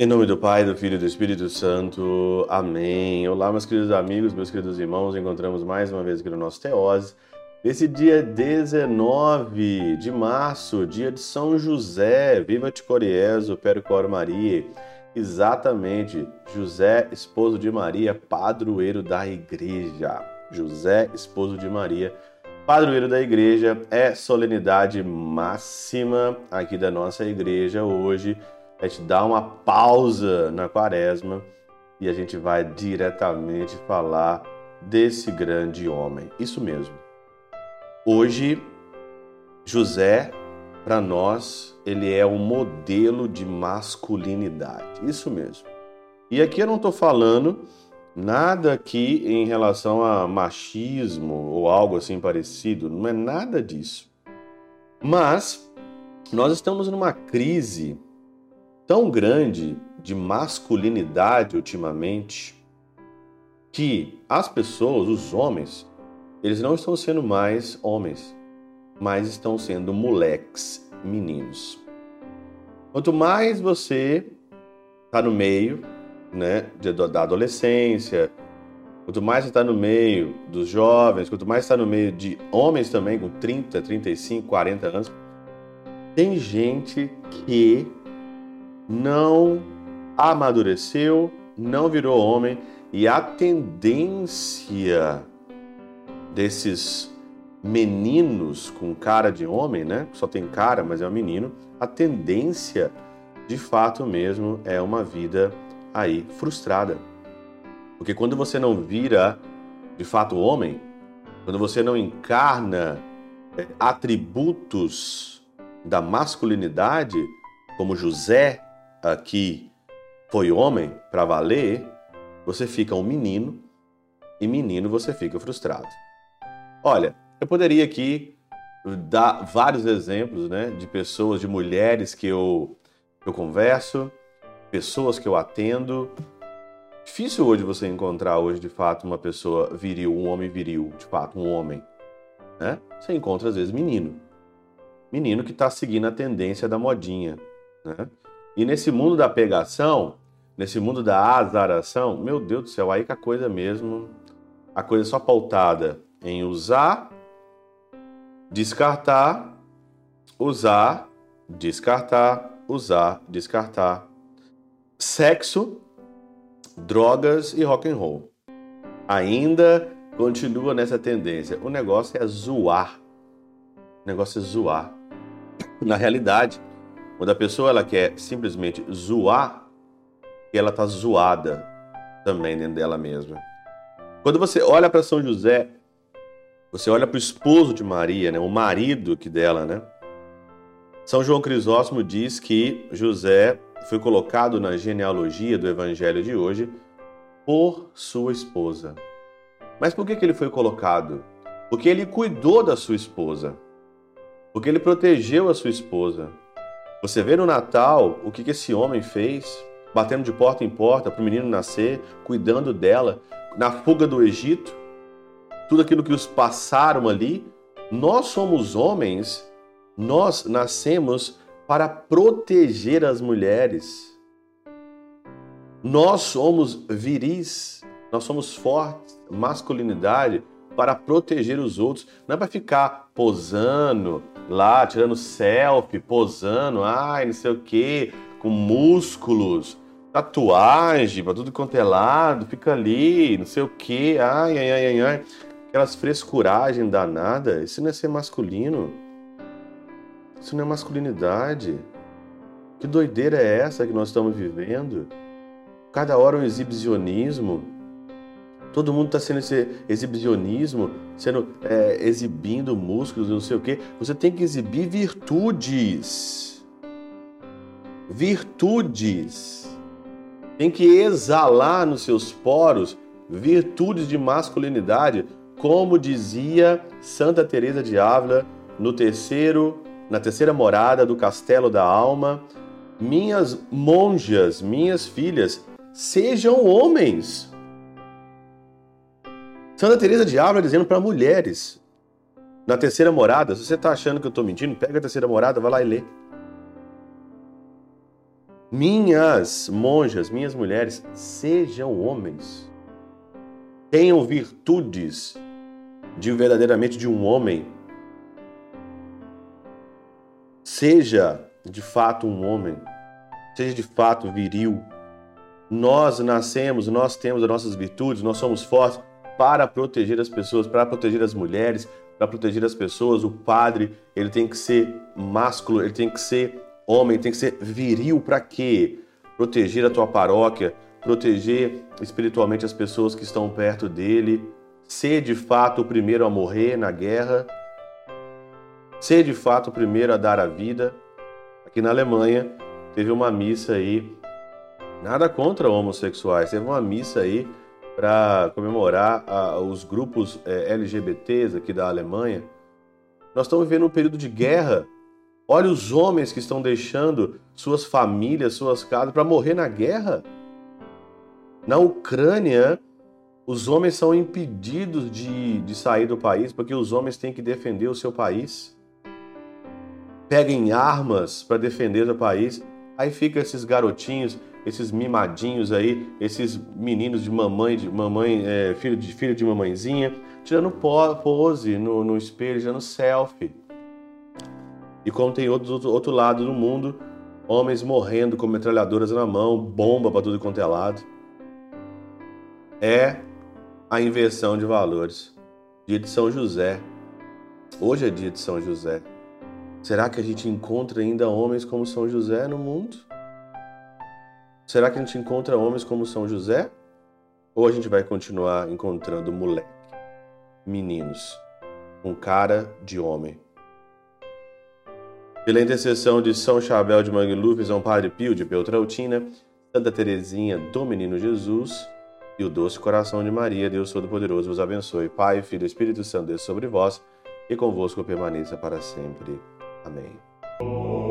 Em nome do Pai, do Filho e do Espírito Santo. Amém. Olá, meus queridos amigos, meus queridos irmãos. Encontramos mais uma vez aqui no nosso Teose. Nesse dia 19 de março, dia de São José. Viva te Coriezo, Percor Maria. Exatamente, José, esposo de Maria, padroeiro da igreja. José, esposo de Maria, padroeiro da igreja. É solenidade máxima aqui da nossa igreja hoje a gente dá uma pausa na quaresma e a gente vai diretamente falar desse grande homem. Isso mesmo. Hoje, José, para nós, ele é um modelo de masculinidade. Isso mesmo. E aqui eu não estou falando nada aqui em relação a machismo ou algo assim parecido, não é nada disso. Mas nós estamos numa crise tão grande de masculinidade ultimamente que as pessoas, os homens, eles não estão sendo mais homens, mas estão sendo moleques, meninos. Quanto mais você está no meio né, da adolescência, quanto mais você está no meio dos jovens, quanto mais está no meio de homens também com 30, 35, 40 anos, tem gente que não amadureceu, não virou homem e a tendência desses meninos com cara de homem, né? Só tem cara, mas é um menino. A tendência, de fato mesmo, é uma vida aí frustrada. Porque quando você não vira de fato homem, quando você não encarna é, atributos da masculinidade, como José aqui foi homem para valer, você fica um menino e menino você fica frustrado. Olha, eu poderia aqui dar vários exemplos, né, de pessoas, de mulheres que eu eu converso, pessoas que eu atendo. Difícil hoje você encontrar hoje de fato uma pessoa viril, um homem viril, de fato um homem, né? Você encontra às vezes menino, menino que está seguindo a tendência da modinha, né? E nesse mundo da pegação, nesse mundo da azaração, meu Deus do céu, aí que a coisa mesmo, a coisa só pautada em usar, descartar, usar, descartar, usar, descartar. Sexo, drogas e rock and roll. Ainda continua nessa tendência. O negócio é zoar. O negócio é zoar. Na realidade, quando a pessoa ela quer simplesmente zoar, ela está zoada também dentro dela mesma. Quando você olha para São José, você olha para o esposo de Maria, né, o marido que dela, né? São João Crisóstomo diz que José foi colocado na genealogia do evangelho de hoje por sua esposa. Mas por que, que ele foi colocado? Porque ele cuidou da sua esposa. Porque ele protegeu a sua esposa. Você vê no Natal o que, esse homem fez, batendo de porta em porta para o menino nascer, cuidando dela, na fuga do Egito, tudo aquilo que os passaram ali. Nós somos homens, nós nascemos para proteger as mulheres. Nós somos viris, nós somos fortes, masculinidade para proteger os outros, não é para ficar posando, lá tirando selfie, posando, ai, não sei o que, com músculos, tatuagem para tudo quanto é lado, fica ali, não sei o que, ai, ai, ai, ai, ai. Aquelas frescuragens danadas, isso não é ser masculino. Isso não é masculinidade. Que doideira é essa que nós estamos vivendo? Cada hora um exibicionismo Todo mundo está sendo esse exibicionismo, sendo é, exibindo músculos, não sei o quê. Você tem que exibir virtudes. Virtudes. Tem que exalar nos seus poros virtudes de masculinidade, como dizia Santa Teresa de Ávila no terceiro, na terceira morada do Castelo da Alma. Minhas monjas, minhas filhas, sejam homens Santa Teresa de Ávila dizendo para mulheres na terceira morada, se você está achando que eu estou mentindo, pega a terceira morada, vai lá e lê. Minhas monjas, minhas mulheres, sejam homens. Tenham virtudes de verdadeiramente de um homem. Seja de fato um homem. Seja de fato viril. Nós nascemos, nós temos as nossas virtudes, nós somos fortes para proteger as pessoas, para proteger as mulheres, para proteger as pessoas. O padre, ele tem que ser másculo, ele tem que ser Homem tem que ser viril para quê? Proteger a tua paróquia, proteger espiritualmente as pessoas que estão perto dele, ser de fato o primeiro a morrer na guerra, ser de fato o primeiro a dar a vida. Aqui na Alemanha teve uma missa aí, nada contra homossexuais, teve uma missa aí para comemorar a, os grupos é, LGBTs aqui da Alemanha. Nós estamos vivendo um período de guerra Olha os homens que estão deixando suas famílias, suas casas para morrer na guerra. Na Ucrânia, os homens são impedidos de, de sair do país porque os homens têm que defender o seu país. Peguem armas para defender o país. Aí fica esses garotinhos, esses mimadinhos aí, esses meninos de mamãe, de mamãe, é, filho de filho de mamãezinha, tirando pose no, no espelho, tirando selfie. E como tem outro, outro lado do mundo, homens morrendo com metralhadoras na mão, bomba para tudo quanto é lado. É a inversão de valores. Dia de São José. Hoje é dia de São José. Será que a gente encontra ainda homens como São José no mundo? Será que a gente encontra homens como São José? Ou a gente vai continuar encontrando moleque, meninos, um cara de homem? Pela intercessão de São Chabel de Mangluf, São Padre Pio de Peltrautina, Santa Teresinha do Menino Jesus e o doce coração de Maria, Deus Todo-Poderoso vos abençoe. Pai, Filho e Espírito Santo, Deus sobre vós e convosco permaneça para sempre. Amém.